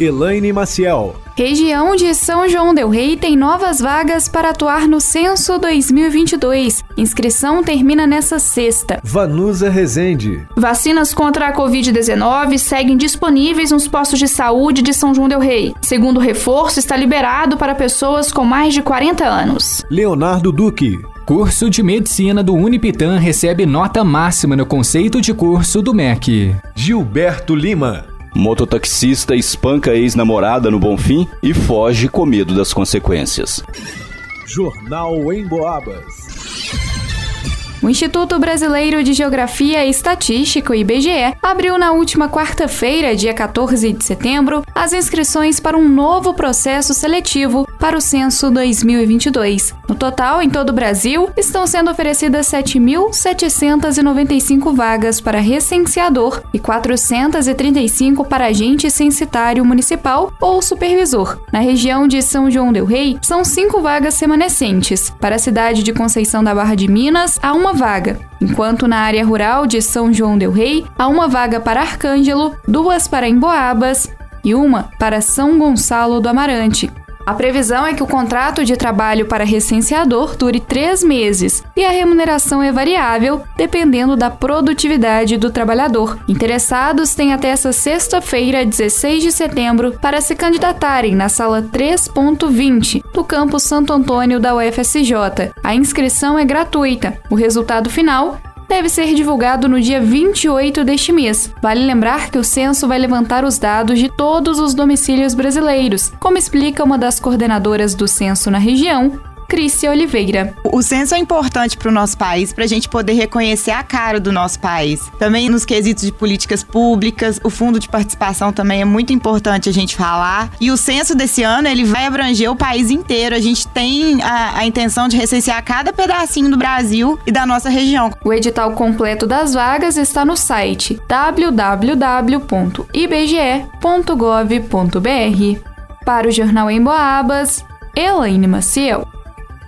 Elaine Maciel. Região de São João Del Rei tem novas vagas para atuar no Censo 2022. Inscrição termina nesta sexta. Vanusa Rezende. Vacinas contra a Covid-19 seguem disponíveis nos postos de saúde de São João Del Rei. Segundo reforço, está liberado para pessoas com mais de 40 anos. Leonardo Duque. Curso de Medicina do Unipitan recebe nota máxima no conceito de curso do MEC. Gilberto Lima. Mototaxista espanca ex-namorada no Bonfim e foge com medo das consequências. Jornal em Boabas. O Instituto Brasileiro de Geografia e Estatística, o IBGE, abriu na última quarta-feira, dia 14 de setembro, as inscrições para um novo processo seletivo para o censo 2022. No total, em todo o Brasil, estão sendo oferecidas 7.795 vagas para recenseador e 435 para agente censitário municipal ou supervisor. Na região de São João del Rei, são cinco vagas remanescentes. Para a cidade de Conceição da Barra de Minas, há uma vaga, enquanto na área rural de São João del Rei há uma vaga para Arcângelo, duas para Emboabas e uma para São Gonçalo do Amarante. A previsão é que o contrato de trabalho para recenseador dure três meses e a remuneração é variável dependendo da produtividade do trabalhador. Interessados têm até essa sexta-feira, 16 de setembro, para se candidatarem na sala 3.20 do campus Santo Antônio da UFSJ. A inscrição é gratuita. O resultado final deve ser divulgado no dia 28 deste mês. Vale lembrar que o censo vai levantar os dados de todos os domicílios brasileiros, como explica uma das coordenadoras do censo na região, Crícia Oliveira. O censo é importante para o nosso país, para a gente poder reconhecer a cara do nosso país. Também nos quesitos de políticas públicas, o fundo de participação também é muito importante a gente falar. E o censo desse ano, ele vai abranger o país inteiro. A gente tem a, a intenção de recensear cada pedacinho do Brasil e da nossa região. O edital completo das vagas está no site www.ibge.gov.br. Para o Jornal em Boabas, Elaine Maciel.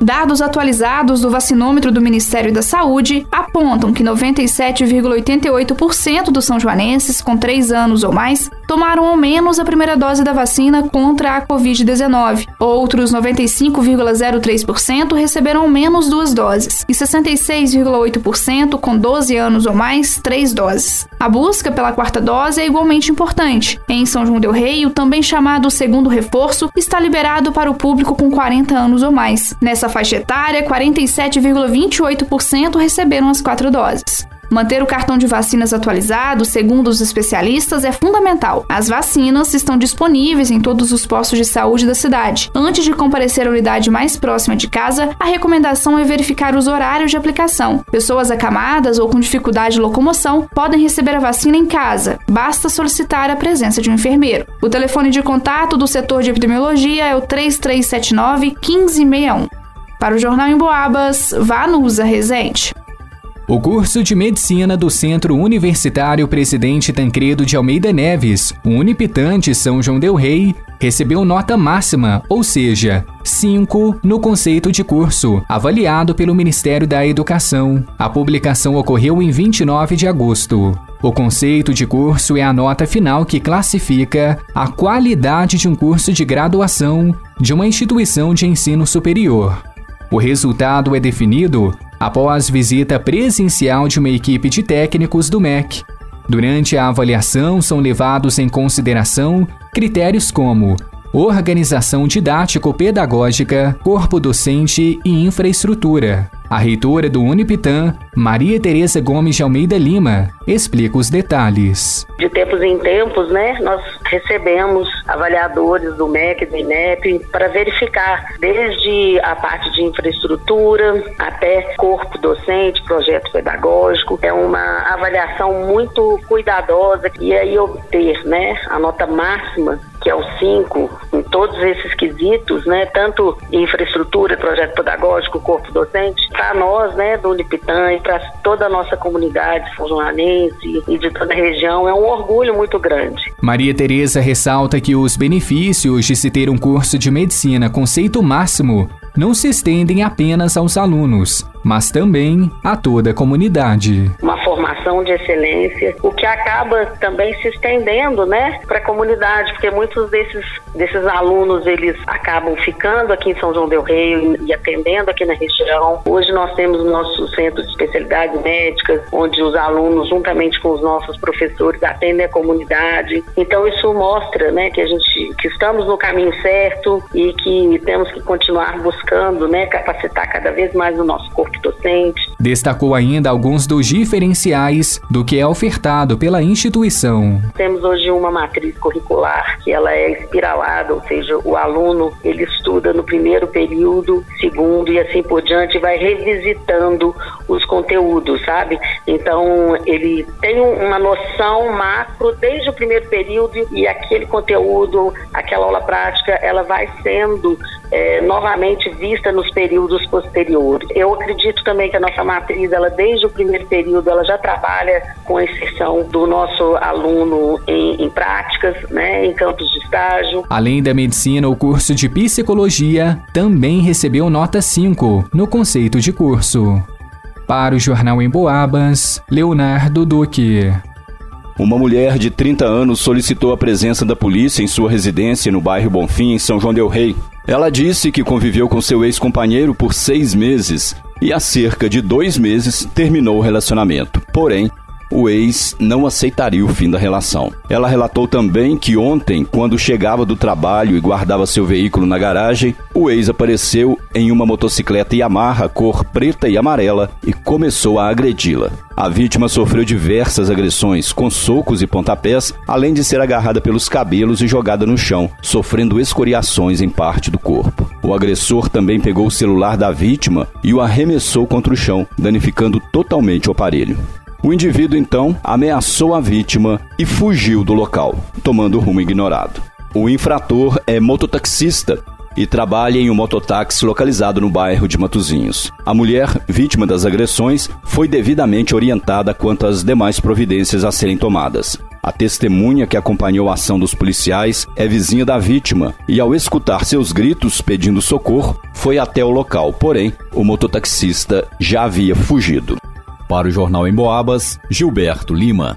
Dados atualizados do vacinômetro do Ministério da Saúde apontam que 97,88% dos são joanenses com 3 anos ou mais tomaram ao menos a primeira dose da vacina contra a Covid-19. Outros 95,03% receberam ao menos duas doses e 66,8% com 12 anos ou mais, três doses. A busca pela quarta dose é igualmente importante. Em São João del Rei, o também chamado segundo reforço está liberado para o público com 40 anos ou mais. Nessa faixa etária, 47,28% receberam as quatro doses. Manter o cartão de vacinas atualizado, segundo os especialistas, é fundamental. As vacinas estão disponíveis em todos os postos de saúde da cidade. Antes de comparecer à unidade mais próxima de casa, a recomendação é verificar os horários de aplicação. Pessoas acamadas ou com dificuldade de locomoção podem receber a vacina em casa. Basta solicitar a presença de um enfermeiro. O telefone de contato do setor de epidemiologia é o 3379 1561. Para o Jornal em Boabas, Vanusa Rezende. O curso de Medicina do Centro Universitário Presidente Tancredo de Almeida Neves, Unipitante São João Del Rei, recebeu nota máxima, ou seja, 5 no conceito de curso, avaliado pelo Ministério da Educação. A publicação ocorreu em 29 de agosto. O conceito de curso é a nota final que classifica a qualidade de um curso de graduação de uma instituição de ensino superior. O resultado é definido após visita presencial de uma equipe de técnicos do MEC. Durante a avaliação, são levados em consideração critérios como organização didático-pedagógica, corpo docente e infraestrutura. A reitora do Unipitan, Maria Tereza Gomes de Almeida Lima, explica os detalhes. De tempos em tempos, né, nós recebemos avaliadores do MEC do INEP para verificar desde a parte de infraestrutura até corpo docente, projeto pedagógico. É uma avaliação muito cuidadosa e aí obter, né, a nota máxima, que é o 5 em todos esses quesitos, né, tanto infraestrutura, projeto pedagógico, corpo docente, para nós, né, do Unipitan e para toda a nossa comunidade joanense e de toda a região, é um orgulho muito grande. Maria Tereza ressalta que os benefícios de se ter um curso de medicina conceito máximo não se estendem apenas aos alunos, mas também a toda a comunidade. Uma formação de excelência, o que acaba também se estendendo, né, para a comunidade, porque muitos desses desses alunos eles acabam ficando aqui em São João del Rei e atendendo aqui na região. Hoje nós temos o nosso centro de especialidades médicas, onde os alunos juntamente com os nossos professores atendem a comunidade. Então isso mostra, né, que a gente que estamos no caminho certo e que temos que continuar buscando, né, capacitar cada vez mais o nosso corpo docente. Destacou ainda alguns dos diferenciais do que é ofertado pela instituição. Temos hoje uma matriz curricular que ela é espiralada, ou seja, o aluno ele estuda no primeiro período, segundo e assim por diante, vai revisitando os conteúdos, sabe? Então ele tem uma noção macro desde o primeiro período e aquele conteúdo, aquela aula prática, ela vai sendo é, novamente vista nos períodos posteriores. Eu acredito também que a nossa matriz, ela desde o primeiro período, ela já trabalha com a inserção do nosso aluno em, em práticas, né, em campos de estágio. Além da medicina, o curso de psicologia também recebeu nota 5 no conceito de curso. Para o Jornal em Boabas, Leonardo Duque. Uma mulher de 30 anos solicitou a presença da polícia em sua residência no bairro Bonfim, em São João Del Rei. Ela disse que conviveu com seu ex-companheiro por seis meses e há cerca de dois meses terminou o relacionamento. Porém, o ex não aceitaria o fim da relação. Ela relatou também que ontem, quando chegava do trabalho e guardava seu veículo na garagem, o ex apareceu em uma motocicleta Yamaha cor preta e amarela e começou a agredi-la. A vítima sofreu diversas agressões, com socos e pontapés, além de ser agarrada pelos cabelos e jogada no chão, sofrendo escoriações em parte do corpo. O agressor também pegou o celular da vítima e o arremessou contra o chão, danificando totalmente o aparelho. O indivíduo então ameaçou a vítima e fugiu do local, tomando rumo ignorado. O infrator é mototaxista e trabalha em um mototáxi localizado no bairro de Matozinhos. A mulher, vítima das agressões, foi devidamente orientada quanto às demais providências a serem tomadas. A testemunha que acompanhou a ação dos policiais é vizinha da vítima e, ao escutar seus gritos pedindo socorro, foi até o local. Porém, o mototaxista já havia fugido. Para o Jornal em Boabas, Gilberto Lima.